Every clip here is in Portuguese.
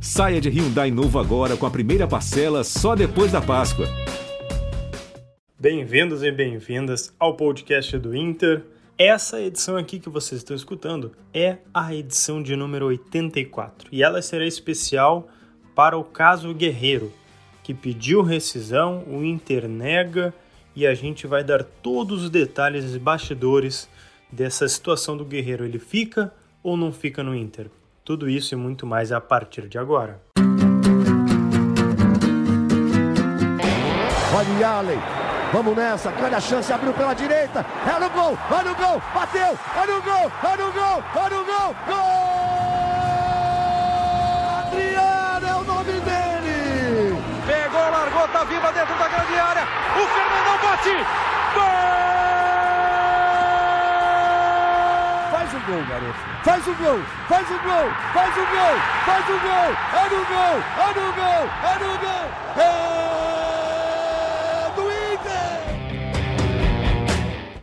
Saia de Hyundai novo agora com a primeira parcela só depois da Páscoa. Bem-vindos e bem-vindas ao podcast do Inter. Essa edição aqui que vocês estão escutando é a edição de número 84 e ela será especial para o caso Guerreiro, que pediu rescisão, o Inter nega e a gente vai dar todos os detalhes e bastidores dessa situação do Guerreiro. Ele fica ou não fica no Inter? Tudo isso e muito mais a partir de agora. Olha Allen, vamos nessa, grande a chance, abriu pela direita, é no gol, olha o gol, bateu, olha o gol, olha o gol, olha o gol, gol! Adriano é o nome dele! Pegou, largou, tá viva dentro da grande área, o Fernandão bate, gol! Faz o gol, garoto. Faz o gol, faz o gol, faz o gol, faz o gol. É no gol, é no gol, é no gol. É do Inter.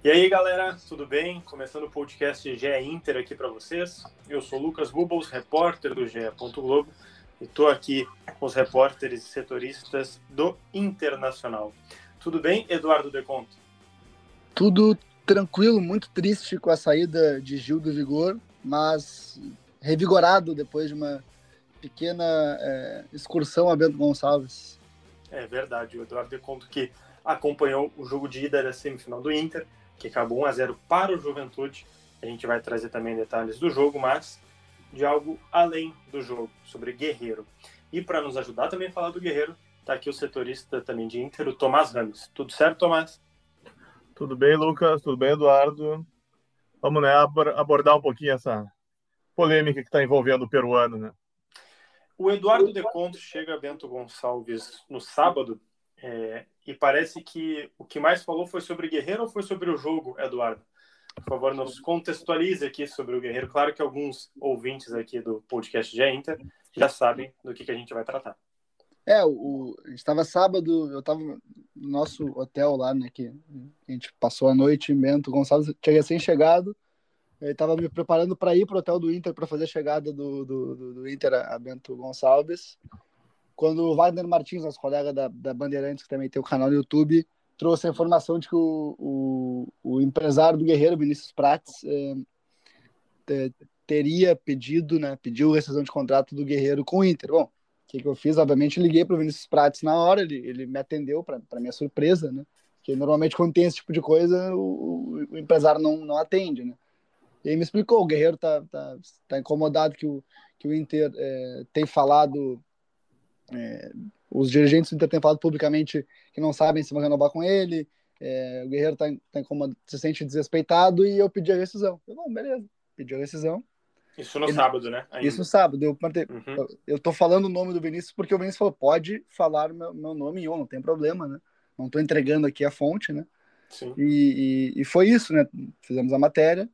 E aí, galera, tudo bem? Começando o podcast GE Inter aqui para vocês. Eu sou Lucas Bubbles, repórter do GE. Globo, e estou aqui com os repórteres e setoristas do Internacional. Tudo bem, Eduardo Deconto? Tudo tranquilo, muito triste com a saída de Gil do Vigor, mas revigorado depois de uma pequena é, excursão a Bento Gonçalves. É verdade, o Eduardo conto que acompanhou o jogo de ida da semifinal do Inter, que acabou 1 a 0 para o Juventude. A gente vai trazer também detalhes do jogo, mas de algo além do jogo, sobre Guerreiro. E para nos ajudar também a falar do Guerreiro, está aqui o setorista também de Inter, o Tomás Ramos. Tudo certo, Tomás? Tudo bem, Lucas? Tudo bem, Eduardo? Vamos né, abordar um pouquinho essa polêmica que está envolvendo o peruano, né? O Eduardo De Conto chega a Bento Gonçalves no sábado é, e parece que o que mais falou foi sobre Guerreiro ou foi sobre o jogo, Eduardo? Por favor, nos contextualize aqui sobre o Guerreiro. Claro que alguns ouvintes aqui do podcast de Inter já sabem do que, que a gente vai tratar. É, o, estava sábado, eu estava no nosso hotel lá, né, que a gente passou a noite em Bento Gonçalves, tinha recém-chegado, eu estava me preparando para ir para o hotel do Inter para fazer a chegada do, do, do, Inter a Bento Gonçalves, quando o Wagner Martins, nosso colega da, da Bandeirantes, que também tem o canal no YouTube, trouxe a informação de que o, o, o empresário do Guerreiro, Vinícius Prates, é, teria pedido, né, pediu rescisão de contrato do Guerreiro com o Inter. Bom, que, que eu fiz? Obviamente, liguei para o Vinícius Prates na hora, ele, ele me atendeu, para minha surpresa, né? Porque normalmente, quando tem esse tipo de coisa, o, o empresário não, não atende, né? E aí me explicou: o Guerreiro tá, tá, tá incomodado que o, que o Inter é, tem falado, é, os dirigentes do Inter têm falado publicamente que não sabem se vão renovar com ele. É, o Guerreiro tá, tá incomodado, se sente desrespeitado e eu pedi a rescisão. Eu, bom, beleza, pedi a rescisão. Isso no ele, sábado, né? Ainda. Isso no sábado. Eu, uhum. eu tô falando o nome do Vinícius porque o Vinícius falou: pode falar meu, meu nome em on, não tem problema, né? Não tô entregando aqui a fonte, né? Sim. E, e, e foi isso, né? Fizemos a matéria.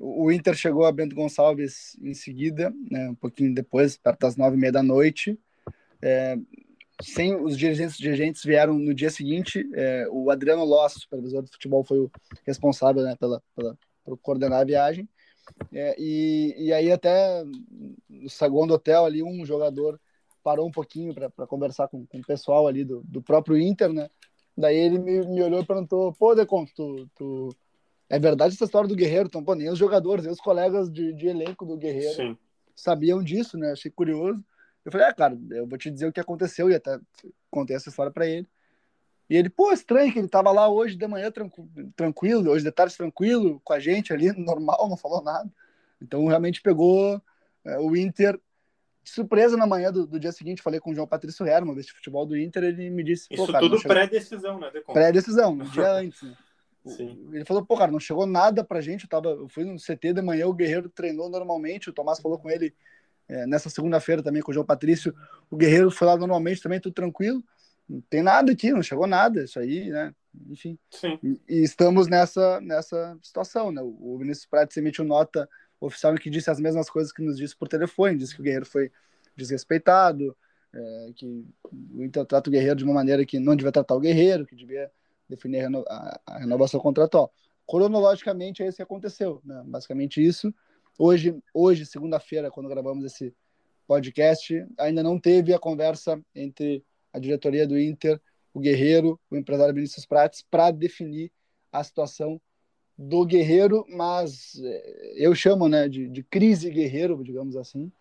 O Inter chegou a Bento Gonçalves em seguida, né, um pouquinho depois, perto das nove e meia da noite. É, sem os dirigentes, os dirigentes vieram no dia seguinte. É, o Adriano Loss, supervisor do futebol, foi o responsável né, pela, pela, por coordenar a viagem. É, e, e aí até no segundo hotel ali um jogador parou um pouquinho para conversar com, com o pessoal ali do, do próprio Inter, né? Daí ele me, me olhou e perguntou, pô, Deconto, tu, tu... é verdade essa história do Guerreiro? Então, pô, nem os jogadores, nem os colegas de, de elenco do Guerreiro Sim. sabiam disso, né? Achei curioso. Eu falei, ah, cara, eu vou te dizer o que aconteceu e até contei essa história para ele. E ele, pô, estranho que ele tava lá hoje de manhã tranquilo, hoje de tarde tranquilo, com a gente ali, normal, não falou nada. Então realmente pegou é, o Inter de surpresa na manhã do, do, dia seguinte. Falei com o João Patrício Herman, desse futebol do Inter, ele me disse. Isso cara, tudo pré-decisão, né? Pré-decisão, um dia antes. Né? Sim. Ele falou, pô, cara, não chegou nada pra gente. Eu, tava, eu fui no CT de manhã, o Guerreiro treinou normalmente. O Tomás falou com ele é, nessa segunda-feira também com o João Patrício. O Guerreiro foi lá normalmente também, tudo tranquilo não tem nada aqui, não chegou nada, isso aí, né? Enfim. E, e, estamos nessa, nessa situação, né? O Vinícius Prates emitiu nota oficial que disse as mesmas coisas que nos disse por telefone, disse que o Guerreiro foi desrespeitado, é, que o Inter trata o Guerreiro de uma maneira que não devia tratar o Guerreiro, que devia definir a, a renovação contratual. Cronologicamente é isso que aconteceu, né? Basicamente isso. Hoje, hoje segunda-feira, quando gravamos esse podcast, ainda não teve a conversa entre a diretoria do Inter, o Guerreiro, o empresário Vinícius Prates, para definir a situação do Guerreiro, mas é, eu chamo né, de, de crise Guerreiro, digamos assim,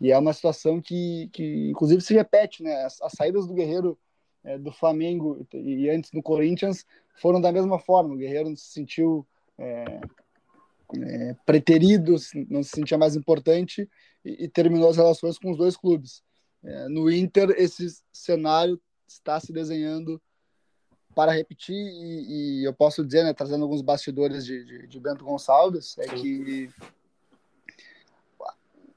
e é uma situação que, que inclusive, se repete, né? As, as saídas do Guerreiro é, do Flamengo e, e antes do Corinthians foram da mesma forma. O Guerreiro se sentiu é, é, preterido, não se sentia mais importante e, e, terminou as relações com os dois clubes. É, no Inter, esse cenário está se desenhando para repetir e, e eu posso dizer, né, trazendo alguns bastidores de, de, de Bento Gonçalves, é que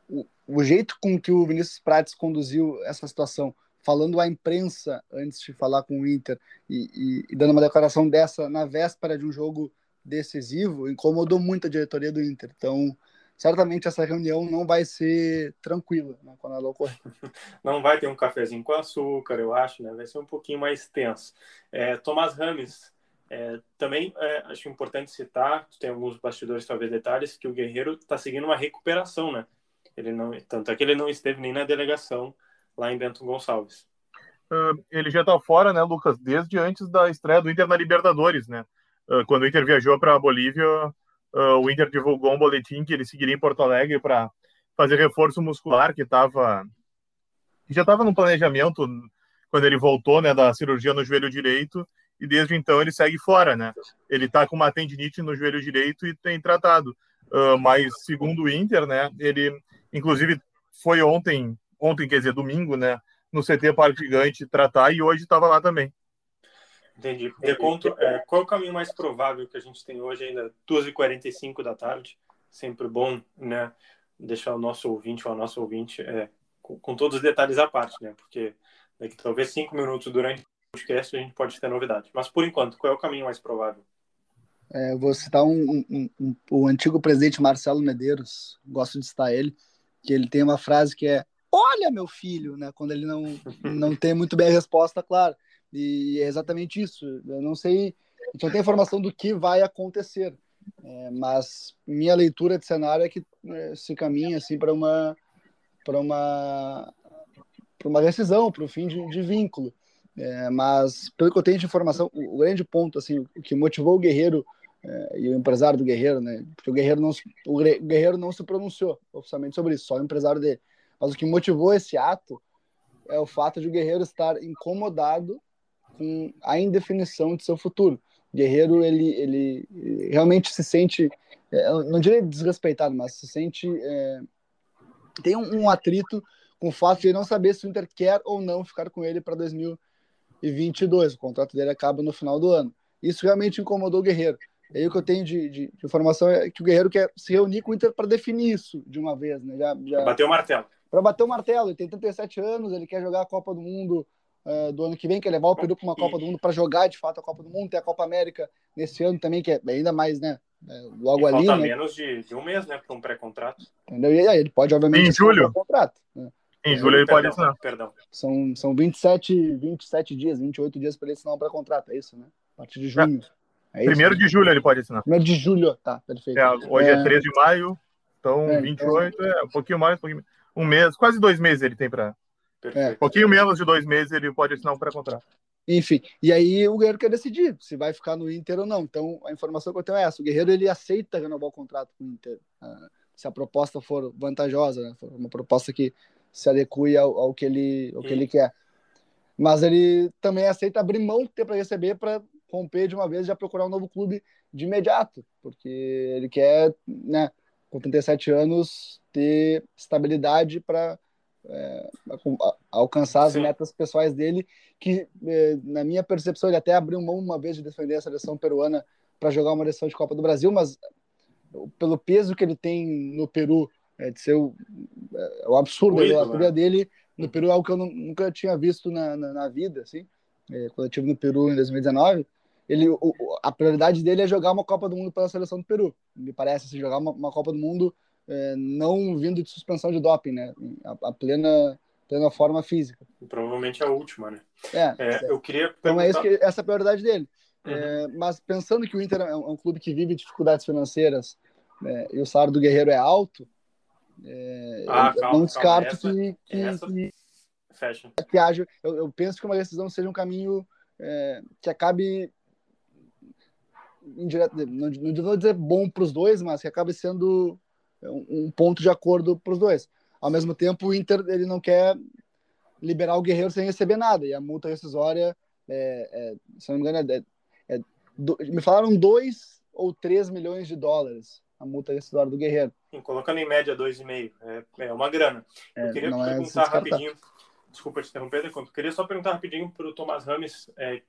o, o jeito com que o Vinícius Prates conduziu essa situação falando à imprensa antes de falar com o Inter e, e, e, dando uma declaração dessa na véspera de um jogo decisivo, incomodou muito a diretoria do Inter. Então, certamente essa reunião não vai ser tranquila né, quando ela ocorrer. Não vai ter um cafezinho com açúcar, eu acho, né? Vai ser um pouquinho mais tenso. É, Tomás Rames, é, também é, acho importante citar, tem alguns bastidores, talvez detalhes, que o Guerreiro está seguindo uma recuperação, né? Ele não, tanto é que ele não esteve nem na delegação lá em Bento Gonçalves. Uh, ele já está fora, né, Lucas, desde antes da estreia do Inter na Libertadores, né? Uh, quando o Inter viajou para a Bolívia, uh, o Inter divulgou um boletim que ele seguiria em Porto Alegre para fazer reforço muscular, que estava já estava no planejamento quando ele voltou, né, da cirurgia no joelho direito, e desde então ele segue fora, né? Ele está com uma tendinite no joelho direito e tem tratado. mas segundo o Inter, né, ele inclusive foi ontem ontem, quer dizer, domingo, né, no CT Parque Gigante tratar e hoje estava lá também. Entendi. De conto, é, qual é o caminho mais provável que a gente tem hoje ainda, 2h45 da tarde? Sempre bom, né, deixar o nosso ouvinte ou a nossa ouvinte é, com, com, todos os detalhes à parte, né, porque daqui talvez cinco minutos durante o podcast a gente pode ter novidade. Mas por enquanto, qual é o caminho mais provável? É, vou citar um, um, um, o antigo presidente Marcelo Medeiros, gosto de citar ele, que ele tem uma frase que é olha meu filho, né? Quando ele não, não tem muito bem a resposta, claro. E é exatamente isso. Eu não sei, a gente não tem informação do que vai acontecer, é, mas minha leitura de cenário é que é, se caminha assim para uma para uma para uma decisão, para o fim de, de vínculo. É, mas pelo que eu tenho de informação, o, o grande ponto assim, o que motivou o Guerreiro é, e o empresário do Guerreiro, né? Porque o Guerreiro não o Guerreiro não se pronunciou oficialmente sobre isso, só o empresário dele. Mas o que motivou esse ato é o fato de o Guerreiro estar incomodado com a indefinição de seu futuro. O Guerreiro, ele, ele, realmente se sente, é, não diria desrespeitado, mas se sente. É, tem um, um, atrito com o fato de ele não saber se o Inter quer ou não ficar com ele para 2022. O contrato dele acaba no final do ano. Isso realmente incomodou o Guerreiro. E aí o que eu tenho de, de, de, informação é que o Guerreiro quer se reunir com o Inter para definir isso de uma vez, né? Já, já... Bateu o martelo para bater o martelo. Ele tem 37 anos, ele quer jogar a Copa do Mundo uh, do ano que vem, quer levar o Peru para uma Copa do Mundo para jogar de fato a Copa do Mundo. Tem a Copa América nesse ano também, que é ainda mais, né? É, logo e ali. Falta né? menos de, de, um mês, né? Para um pré-contrato. Entendeu? E aí, ele pode, obviamente. Em julho. contrato, né? Em julho ele pode assinar. Perdão. São, são 27, 27 dias, 28 dias para ele assinar um pré-contrato, é isso, né? A partir de junho. É. É Primeiro de julho ele pode assinar. Primeiro de julho, tá, perfeito. É, hoje é, é 3 de maio, então é, 28, então... é um pouquinho mais, um pouquinho um mês, quase dois meses ele tem para. É. Um pouquinho menos de dois meses ele pode assinar um pré-contrato. Enfim, e aí o Guerreiro quer decidir se vai ficar no Inter ou não. Então a informação que eu tenho é essa: o Guerreiro ele aceita renovar o contrato com o Inter, uh, se a proposta for vantajosa, né? for uma proposta que se adeque ao, ao, que ele, ao que ele quer. Mas ele também aceita abrir mão do que tem para receber para romper de uma vez e já procurar um novo clube de imediato, porque ele quer, né? com 37 anos, ter estabilidade para é, alcançar as Sim. metas pessoais dele, que, é, na minha percepção, ele até abriu mão uma vez de defender a seleção peruana para jogar uma decisão de Copa do Brasil, mas pelo peso que ele tem no Peru, é, de ser o, é, o absurdo, Cuido, a né? dele no Peru é algo que eu nunca tinha visto na, na, na vida, assim, é, quando eu estive no Peru em 2019, ele, o, a prioridade dele é jogar uma Copa do Mundo pela seleção do Peru. Me parece, assim, jogar uma, uma Copa do Mundo é, não vindo de suspensão de doping, né? A, a, plena, plena forma física. provavelmente a última, né? É, é eu queria perguntar... Então é isso que, essa é a prioridade dele. Uhum. É, mas pensando que o Inter é um, é um clube que vive dificuldades financeiras e o salário do Guerreiro é alto, É, ah, eu calma, não descarto calma. Essa, que, que, essa... que, Fecha. que haja. Eu, eu, penso que uma decisão seja um caminho é, que acabe indireto, não, não vou dizer bom para os dois, mas que acabe sendo um, um ponto de acordo para os dois. Ao mesmo tempo, o Inter ele não quer liberar o Guerreiro sem receber nada, e a multa rescisória, é, é, se não me engano, é, é do, me falaram 2 ou 3 milhões de dólares a multa rescisória do Guerreiro. Sim, colocando em média 2,5, é, é uma grana. Eu é, queria é perguntar rapidinho, desculpa te interromper, eu queria só perguntar rapidinho para o Tomás Rames, é,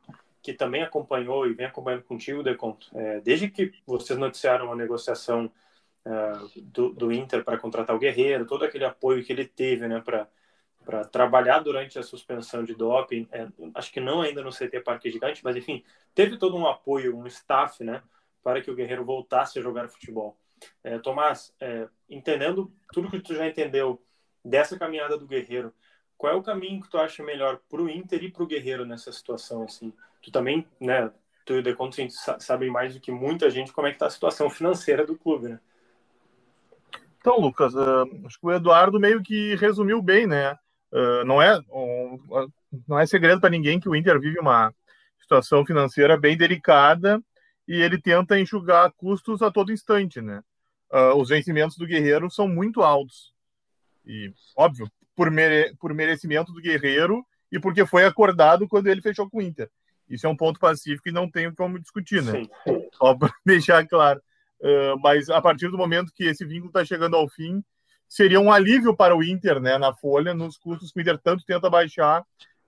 que também acompanhou e vem acompanhando contigo, Deconto, é, desde que vocês noticiaram a negociação é, do, do, Inter para contratar o Guerreiro, todo aquele apoio que ele teve né, para trabalhar durante a suspensão de doping, é, acho que não ainda no CT Parque Gigante, mas enfim, teve todo um apoio, um staff né, para que o Guerreiro voltasse a jogar futebol. É, Tomás, é, entendendo tudo que tu já entendeu dessa caminhada do Guerreiro, qual é o caminho que tu acha melhor para o Inter e para o Guerreiro nessa situação? Assim? Tu também, né, tu e o Deconto sabem mais do que muita gente como é que está a situação financeira do clube, né? Então, Lucas, uh, acho que o Eduardo meio que resumiu bem, né? Uh, não, é, um, não é segredo para ninguém que o Inter vive uma situação financeira bem delicada e ele tenta enxugar custos a todo instante, né? Uh, os vencimentos do Guerreiro são muito altos. E, óbvio, por, mere por merecimento do Guerreiro e porque foi acordado quando ele fechou com o Inter. Isso é um ponto pacífico e não tem como discutir, né? Sim. Só para deixar claro. Uh, mas a partir do momento que esse vínculo está chegando ao fim, seria um alívio para o Inter, né, na folha, nos custos que o Inter tanto tenta baixar,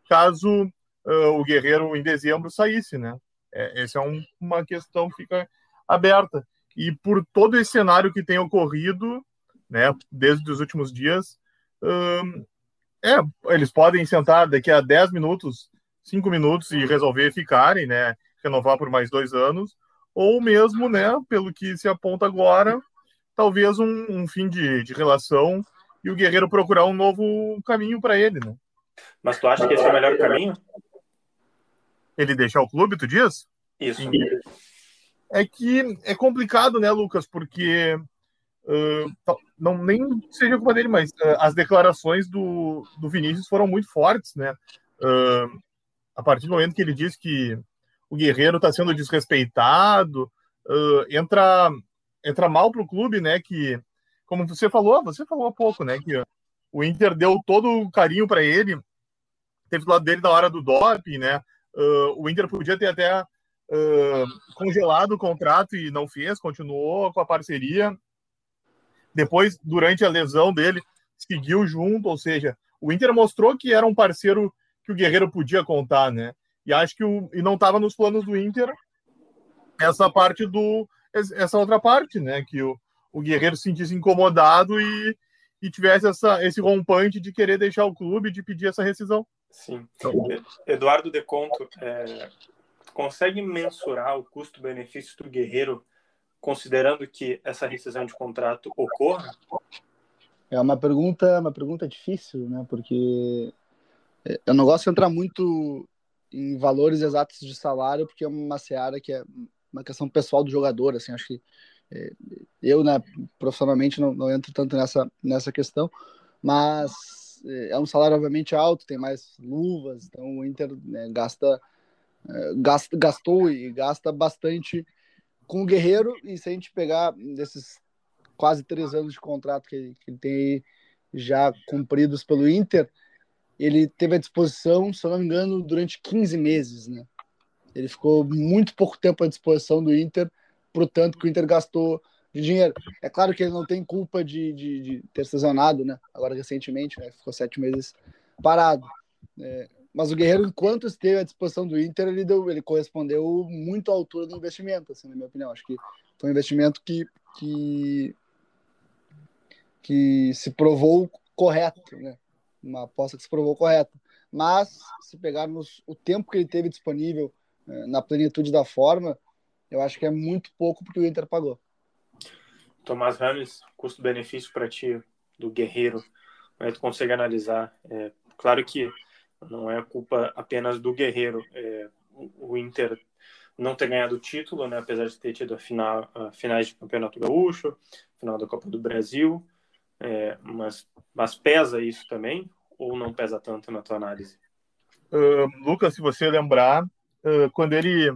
caso uh, o Guerreiro em dezembro saísse, né? É, essa é um, uma questão que fica aberta. E por todo esse cenário que tem ocorrido, né, desde os últimos dias, uh, é, eles podem sentar daqui a 10 minutos, 5 minutos e resolver ficarem, né, renovar por mais dois anos, ou mesmo, né, pelo que se aponta agora, talvez um, um fim de, de, relação e o Guerreiro procurar um novo caminho para ele, né? Mas tu acha que esse é o melhor caminho? Ele deixar o clube, tu diz? Isso. Sim. É que é complicado, né, Lucas? Porque uh, não nem seja culpa dele, mas uh, as declarações do, do Vinícius foram muito fortes, né? Uh, a partir do momento que ele diz que o Guerreiro está sendo desrespeitado, uh, entra, entra mal para o clube, né? Que, como você falou, você falou há pouco, né? Que o Inter deu todo o carinho para ele, teve do lado dele na hora do doping, né? Uh, o Inter podia ter até uh, congelado o contrato e não fez, continuou com a parceria. Depois, durante a lesão dele, seguiu junto, ou seja, o Inter mostrou que era um parceiro que o Guerreiro podia contar, né? E acho que o, e não estava nos planos do Inter essa parte do essa outra parte, né, que o, o Guerreiro se sentisse incomodado e, e tivesse essa, esse rompante de querer deixar o clube, de pedir essa rescisão. Sim. Eduardo Deconto, é, consegue mensurar o custo-benefício do Guerreiro, considerando que essa rescisão de contrato ocorra? É uma pergunta, uma pergunta difícil, né? Porque é, eu não gosto de entrar muito em valores exatos de salário, porque é uma seara que é uma questão pessoal do jogador, assim, acho que é, eu, né, profissionalmente não, não, entro tanto nessa, nessa questão, mas é, é um salário obviamente alto, tem mais luvas, então o Inter né, gasta, é, gasta, gastou e gasta bastante com o Guerreiro, e se a gente pegar desses quase três anos de contrato que, que ele tem já cumpridos pelo Inter, ele teve à disposição, se eu não me engano, durante 15 meses, né? Ele ficou muito pouco tempo à disposição do Inter, portanto que o Inter gastou de dinheiro. É claro que ele não tem culpa de, de, de ter sazonado, né? Agora recentemente, né? Ficou sete meses parado. É, mas o Guerreiro, enquanto esteve à disposição do Inter, ele, deu, ele correspondeu muito à altura do investimento, assim, na minha opinião. Acho que foi um investimento que, que, que se provou correto, né? Uma aposta que se provou correta. Mas, se pegarmos o tempo que ele teve disponível eh, na plenitude da forma, eu acho que é muito pouco porque o Inter pagou. Tomás Rames, custo-benefício para ti do Guerreiro, né, tu consegue analisar. É, claro que não é culpa apenas do Guerreiro. É, o Inter não ter ganhado o título, né, apesar de ter tido a final, a finais de Campeonato Gaúcho, final da Copa do Brasil, É, mas, mas pesa isso também ou não pesa tanto na tua análise? Uh, Lucas, se você lembrar, uh, quando ele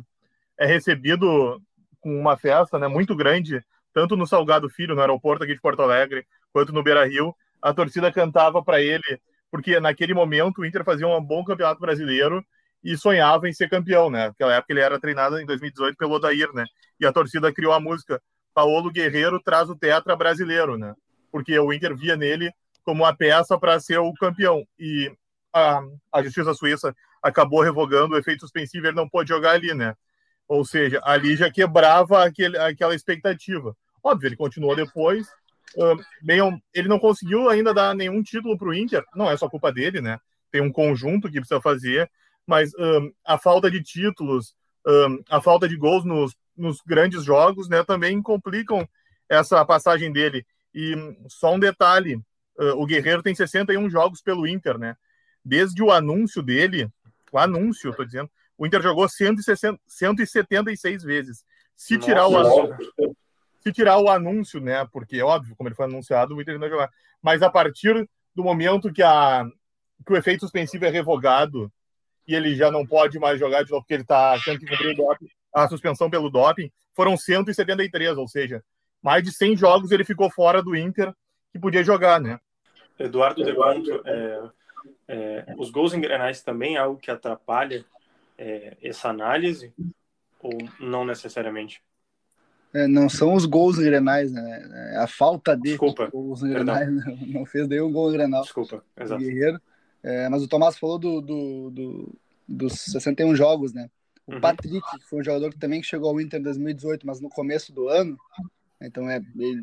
é recebido com uma festa né, muito grande, tanto no Salgado Filho, no aeroporto aqui de Porto Alegre, quanto no Beira Rio, a torcida cantava para ele, porque naquele momento o Inter fazia um bom campeonato brasileiro e sonhava em ser campeão, né? Naquela época ele era treinado em 2018 pelo Odair, né? E a torcida criou a música Paulo Guerreiro traz o tetra brasileiro, né? Porque o Inter via nele como uma peça para ser o campeão. E a, a Justiça Suíça acabou revogando o efeito suspensivo, ele não pôde jogar ali, né? Ou seja, ali já quebrava aquele, aquela expectativa. Óbvio, ele continuou depois. bem, ele não conseguiu ainda dar nenhum título para o Inter, não é só culpa dele, né? Tem um conjunto que precisa fazer, mas um, a falta de títulos, um, a falta de gols nos, nos grandes jogos, né, também complicam essa passagem dele. E só um detalhe: uh, o Guerreiro tem 61 jogos pelo Inter, né? Desde o anúncio dele, o anúncio, estou dizendo, o Inter jogou 160, 176 vezes. Se Nossa, tirar o anúncio, se tirar o anúncio, né? Porque é óbvio, como ele foi anunciado, o Inter não vai jogar. Mas a partir do momento que, a, que o efeito suspensivo é revogado e ele já não pode mais jogar de novo porque ele está tendo que cumprir doping, a suspensão pelo doping, foram 173, ou seja, mais de 100 jogos ele ficou fora do Inter que podia jogar, né? Eduardo De Conto, é, é, os gols engrenais também é algo que atrapalha é, essa análise ou não necessariamente? É, não são os gols engrenais, né? É a falta de Desculpa, gols engrenais não, não fez nenhum gol engrenal. Desculpa, exato. Guerreiro. É, mas o Tomás falou do, do, do, dos 61 jogos, né? O uhum. Patrick foi um jogador que também chegou ao Inter em 2018, mas no começo do ano. Então é,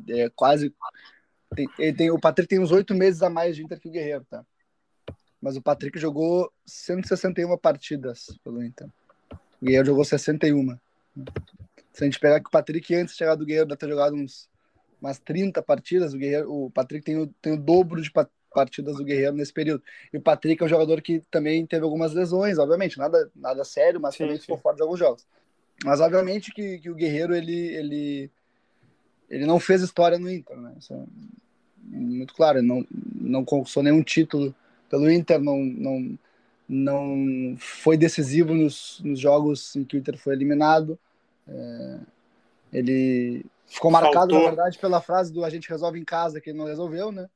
é quase. Tem, ele tem, o Patrick tem uns oito meses a mais de Inter que o Guerreiro, tá? Mas o Patrick jogou 161 partidas pelo Inter. O Guerreiro jogou 61. Se a gente pegar que o Patrick antes de chegar do Guerreiro deve ter jogado uns umas 30 partidas, o, Guerreiro, o Patrick tem o, tem o dobro de partidas do Guerreiro nesse período. E o Patrick é um jogador que também teve algumas lesões, obviamente, nada, nada sério, mas sim, também sim. ficou fora de alguns jogos. Mas obviamente que, que o Guerreiro ele, ele, ele não fez história no Inter, né? Isso é muito claro, ele não, não conquistou nenhum título pelo Inter, não, não, não foi decisivo nos, nos jogos em que o Inter foi eliminado. É, ele ficou marcado, Faltou. na verdade, pela frase do a gente resolve em casa, que ele não resolveu, né?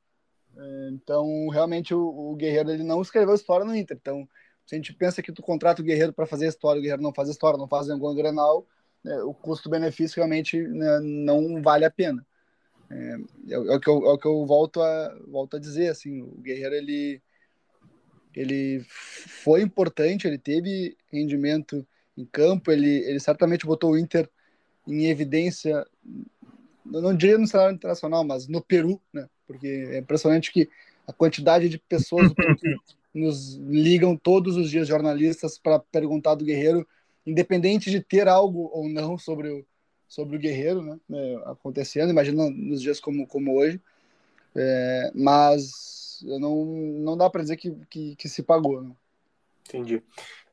É, então, realmente, o, o, Guerreiro ele não escreveu história no Inter. Então, se a gente pensa que tu contrata o Guerreiro para fazer história, o Guerreiro não faz história, não faz nenhum Grenal, né, o custo-benefício realmente né, não vale a pena. É, é, é, o que eu, é o que eu volto a, volto a dizer, assim, o Guerreiro, ele, ele foi importante, ele teve rendimento em campo, ele, ele certamente botou o Inter em evidência, não diria no cenário internacional, mas no Peru, né? Porque é impressionante que a quantidade de pessoas que nos ligam todos os dias jornalistas para perguntar do Guerreiro, independente de ter algo ou não sobre o, sobre o Guerreiro, né? É, acontecendo, imagina nos dias como, como hoje. É, mas não, não dá para dizer que, que, que, se pagou. Né? Entendi.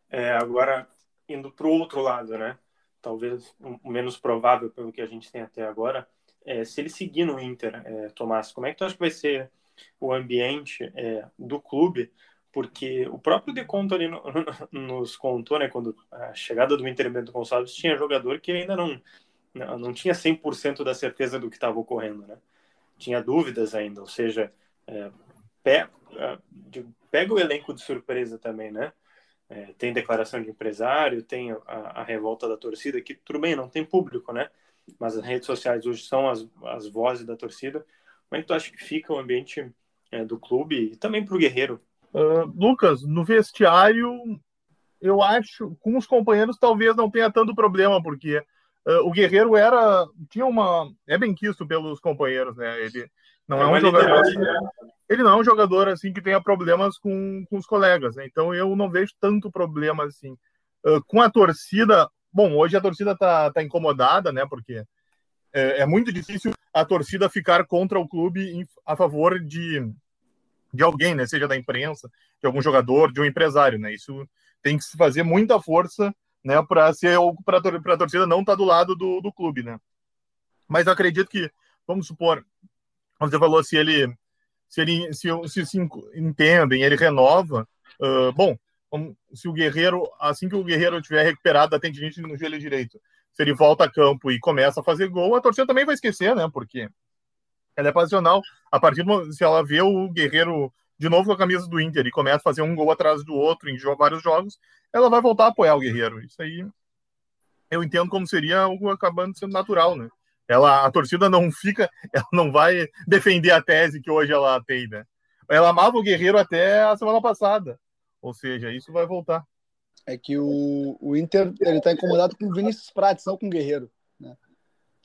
É, agora, indo para o outro lado, né? Talvez o menos provável pelo que a gente tem até agora, é, se ele seguir no Inter, é, Tomás, como é que tu acha que vai ser o ambiente é, do clube? Porque o próprio De Conto ali no, nos contou, né, quando a chegada do Inter Bento Gonçalves tinha jogador que ainda não, não, tinha 100% da certeza do que estava ocorrendo, né? Tinha dúvidas ainda, ou seja, é, pega, é, pega o elenco de surpresa também, né? É, tem declaração de empresário, tem a, a, revolta da torcida, que tudo bem, não tem público, né? Mas as redes sociais hoje são as, as vozes da torcida. Como é que tu acha que fica o ambiente é, do clube e também para o Guerreiro? Uh, Lucas, no vestiário, eu acho, com os companheiros talvez não tenha tanto problema, porque uh, o Guerreiro era, tinha uma, é bem quisto pelos companheiros, né? Ele não é, é um jogador, assim, ele não é um jogador assim que tenha problemas com, com os colegas, né? então eu não vejo tanto problema assim. Uh, com a torcida, bom, hoje a torcida tá, tá incomodada, né? Porque é, é muito difícil a torcida ficar contra o clube em, a favor de, de alguém, né? Seja da imprensa, de algum jogador, de um empresário, né? Isso tem que se fazer muita força, né? Para ser para a torcida não estar tá do lado do, do clube, né? Mas eu acredito que, vamos supor, você falou se ele se ele se, se, se entendem, ele renova, uh, bom, se o Guerreiro, assim que o Guerreiro tiver recuperado da tendinite no joelho direito, se ele volta a campo e começa a fazer gol, a torcida também vai esquecer, né? Porque ela é passional. A partir do se ela vê o Guerreiro de novo com a camisa do Inter e começa a fazer um gol atrás do outro em vários jogos, ela vai voltar a apoiar o Guerreiro. Isso aí eu entendo como seria algo acabando sendo natural, né? Ela, a torcida não fica, ela não vai defender a tese que hoje ela tem, né? Ela amava o Guerreiro até a semana passada. Ou seja, isso vai voltar. É que o, o Inter ele está incomodado com o Vinícius Prates, não com o Guerreiro.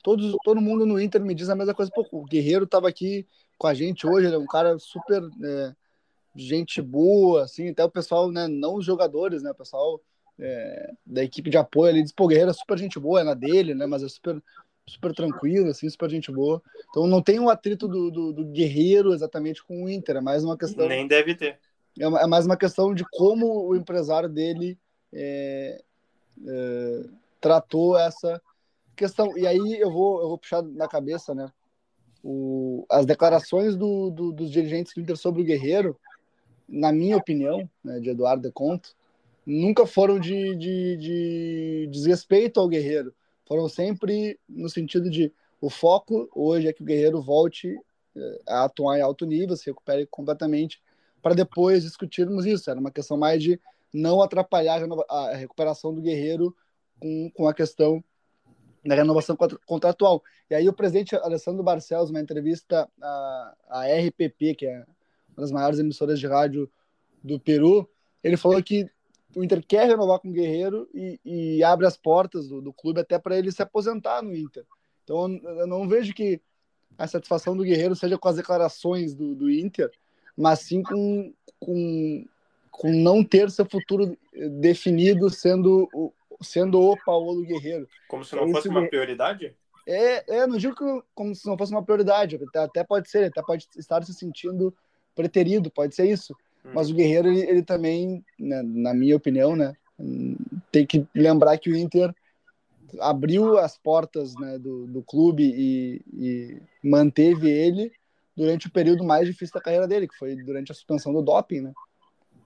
Todos, todo mundo no Inter me diz a mesma coisa. Pô, o Guerreiro estava aqui com a gente hoje, ele é um cara super é, gente boa, assim, até o pessoal, né, não os jogadores, né, o pessoal é, da equipe de apoio ali diz, pô, o Guerreiro é super gente boa, é na dele, né, mas é super super tranquilo, assim, super gente boa. Então não tem um atrito do, do, do Guerreiro exatamente com o Inter, é mais uma questão. Nem deve ter. É, é mais uma questão de como o empresário dele é, é, tratou essa questão. E aí eu vou, eu vou puxar na cabeça, né? O, as declarações do, do, dos dirigentes do Inter sobre o Guerreiro, na minha opinião, né, de Eduardo Conto, nunca foram de, de, de desrespeito ao Guerreiro foram sempre no sentido de o foco hoje é que o guerreiro volte eh, a atuar em alto nível, se recupere completamente, para depois discutirmos isso. Era uma questão mais de não atrapalhar a recuperação do guerreiro com, com a questão da renovação contratual. E aí o presidente Alessandro Barcelos, numa entrevista à, à RPP, que é uma das maiores emissoras de rádio do Peru, ele falou que o Inter quer renovar com o Guerreiro e, e abre as portas do, do clube até para ele se aposentar no Inter. Então eu não vejo que a satisfação do Guerreiro seja com as declarações do, do Inter, mas sim com, com, com não ter seu futuro definido sendo, sendo o Paulo Guerreiro. Como se não fosse uma prioridade? É, é, não digo que, como se não fosse uma prioridade, até, pode ser, até pode estar se sentindo preterido, pode ser isso. Mas o Guerreiro, ele, ele também, né, na minha opinião, né, tem que lembrar que o Inter abriu as portas né, do, do clube e, e, manteve ele durante o período mais difícil da carreira dele, que foi durante a suspensão do doping, né?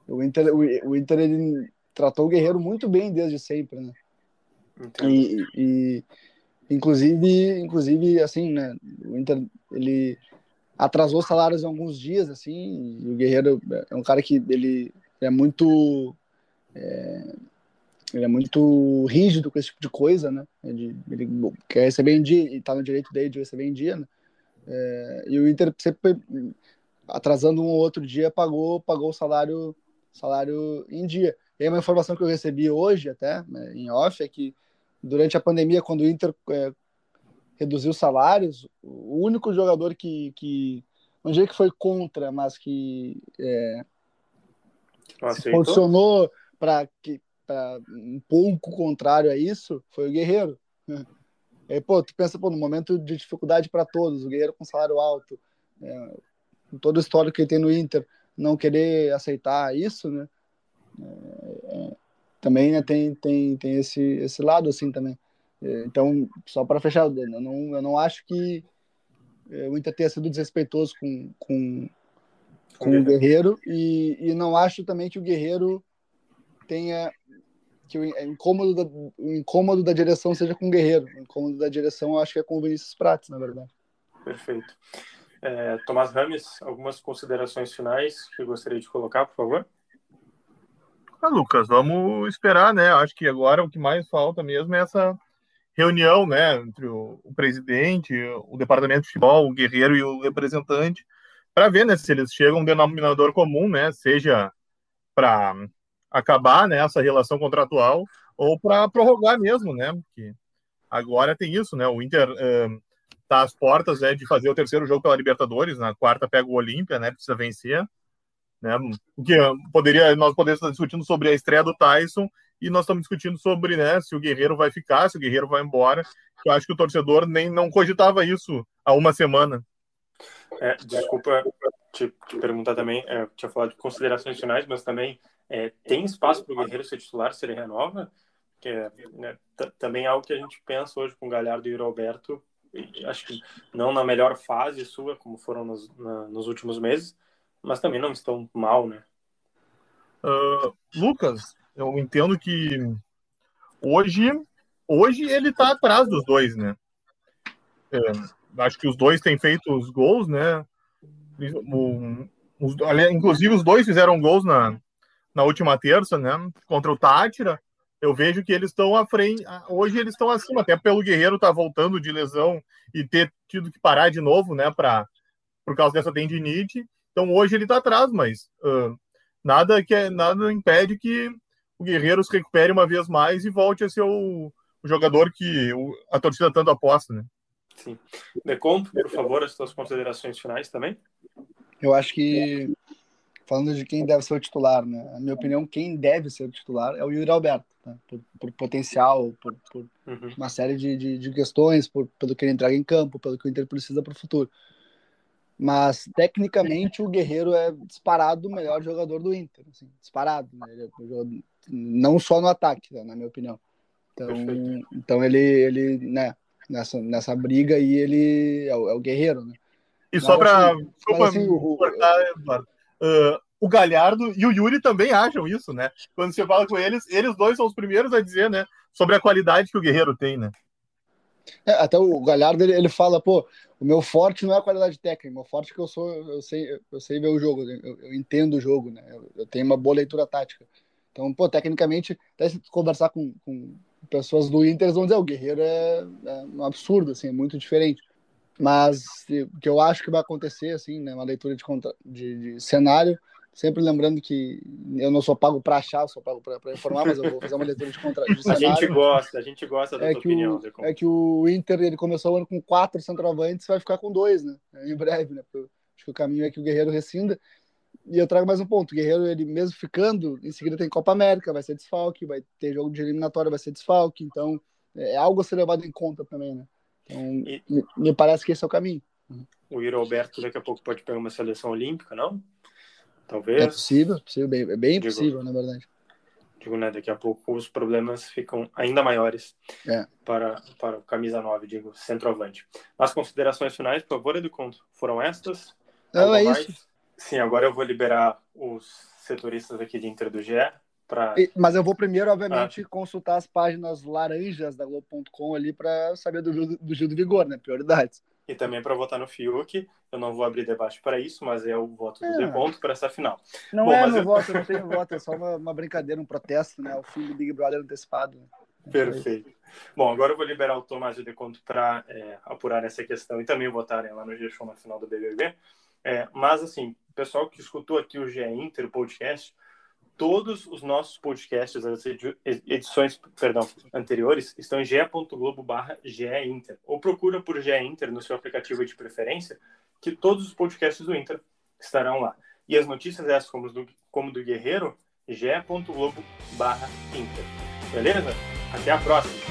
O Inter, o, o Inter ele tratou o Guerreiro muito bem desde sempre, né? E, e, inclusive, inclusive assim, né? O Inter ele atrasou salários em alguns dias, assim, e o Guerreiro é um cara que ele é muito é, ele é muito rígido com esse tipo de coisa, né? Ele, ele quer receber em dia e tá no direito dele de receber em dia, né? É, e o Inter sempre atrasando um ou outro dia pagou pagou o salário salário em dia. E uma informação que eu recebi hoje até né, em off é que durante a pandemia quando o Inter é, reduziu salários, o único jogador que, que não diria que foi contra, mas que é, se posicionou para um pouco contrário a isso, foi o Guerreiro. Aí, pô, tu pensa, pô, no momento de dificuldade para todos, o Guerreiro com salário alto, é, com todo o histórico que ele tem no Inter, não querer aceitar isso, né? É, é também né, tem, tem, tem esse, esse lado assim também. Então, só para fechar, eu não, eu não acho que é, o Inter tenha sido desrespeitoso com, com, com o Guerreiro e, e não acho também que o Guerreiro tenha que o incômodo da, o incômodo da direção seja com o Guerreiro. O incômodo da direção eu acho que é com o Vinícius Prates, na verdade. Perfeito. É, Tomás Rames, algumas considerações finais que gostaria de colocar, por favor? Ah, Lucas, vamos esperar, né? Acho que agora o que mais falta mesmo é essa reunião né, entre o, o, presidente, o departamento de futebol, o guerreiro e o representante, para ver né, se eles chegam a um denominador comum, né, seja para acabar né, essa relação contratual ou para prorrogar mesmo, né? Porque agora tem isso, né? O Inter uh, às portas né, de fazer o terceiro jogo pela Libertadores, na quarta pega o Olímpia, né? Precisa vencer. Né? O que poderia, nós poderíamos estar discutindo sobre a estreia do Tyson e nós estamos discutindo sobre né, se o Guerreiro vai ficar, se o Guerreiro vai embora. Eu acho que o torcedor nem não cogitava isso há uma semana. É, desculpa te, te, perguntar também, é, tinha falado de considerações finais, mas também é, tem espaço para o Guerreiro ser titular se ele renova? Que é né, também é algo que a gente pensa hoje com o Galhardo e o Roberto, acho que não na melhor fase sua, como foram nos, na, nos últimos meses, mas também não estão mal, né? Uh, Lucas, eu entendo que hoje, hoje ele tá atrás dos dois, né? É, acho que os dois têm feito os gols, né? O, os, inclusive os dois fizeram gols na, na última terça, né? Contra o Tátira. Eu vejo que eles estão à frente. Hoje eles estão acima, até pelo Guerreiro tá voltando de lesão e ter tido que parar de novo, né? Pra, por causa dessa tendinite. Então hoje ele tá atrás, mas uh, nada que é, nada impede que o Guerreiro se recupere uma vez mais e volte a ser o, o jogador que o, a torcida tanto aposta, né? Sim. Decompo, por favor, as suas considerações finais também. Eu acho que, falando de quem deve ser o titular, né? A minha opinião, quem deve ser o titular é o Yuri Alberto, tá? por, por, potencial, por, por uhum. uma série de, de, de, questões, por, pelo que ele entrega em campo, pelo que o Inter precisa para o futuro. Mas, tecnicamente, o Guerreiro é disparado o melhor jogador do Inter. Assim, disparado. Né? É não só no ataque, né, na minha opinião. Então, então ele, ele né, nessa, nessa briga aí, ele é o, é o Guerreiro, né? E só para assim, o, uh, o Galhardo e o Yuri também acham isso, né? Quando você fala com eles, eles dois são os primeiros a dizer, né? Sobre a qualidade que o Guerreiro tem, né? É, até o Galhardo ele, ele fala, pô, o meu forte não é a qualidade técnica, o meu forte é que eu sou, eu sei, eu sei ver o jogo, eu, eu entendo o jogo, né? Eu, eu, tenho uma boa leitura tática. Então, pô, tecnicamente, até se conversar com, com pessoas do Inter, eles vão dizer, o Guerreiro é, é um absurdo, assim, é muito diferente. Mas o que eu acho que vai acontecer, assim, né, uma leitura de, de, de cenário, Sempre lembrando que eu não sou pago para achar, sou pago para informar, mas eu vou fazer uma leitura de contra de A gente gosta, a gente gosta da é tua opinião. O, é que o Inter ele começou o ano com quatro centroavantes, vai ficar com dois, né? Em breve, né? Acho que o caminho é que o Guerreiro rescinda. E eu trago mais um ponto. O Guerreiro, ele mesmo ficando, em seguida tem Copa América, vai ser desfalque, vai ter jogo de eliminatória, vai ser desfalque. Então, é algo a ser levado em conta também, né? Então, e... me parece que esse é o caminho. O Iro Alberto daqui a pouco pode pegar uma seleção olímpica, não? Talvez. É possível, possível bem, é bem digo, possível, na verdade. Digo, né, daqui a pouco os problemas ficam ainda maiores é. para, para o camisa 9, digo, centroavante. As considerações finais, por favor, Educonto, foram estas? Não, é mais? isso. Sim, agora eu vou liberar os setoristas aqui de Inter do GE. Pra... Mas eu vou primeiro, obviamente, ah. consultar as páginas laranjas da Globo.com ali para saber do, do Gil do Vigor, né? Prioridades e também para votar no Fiuk. Eu não vou abrir debate para isso, mas é o voto do é. para essa final. Não Bom, é meu eu... voto, não tenho voto, é só uma, uma, brincadeira, um protesto, né? O fim do Big Brother antecipado. Perfeito. Bom, agora eu vou liberar o Tomás de Deconto para é, apurar essa questão e também votarem lá no G-Show na final do BBB. É, mas, assim, pessoal que escutou aqui o GE Inter, o podcast, todos os nossos podcasts, as edições, perdão, anteriores, estão em ge.globo barra Inter. Ou procura por GE Inter no seu aplicativo de preferência, que todos os podcasts do Inter estarão lá. E as notícias essas, como do, como do Guerreiro, ge.globo barra Inter. Beleza? Até a próxima!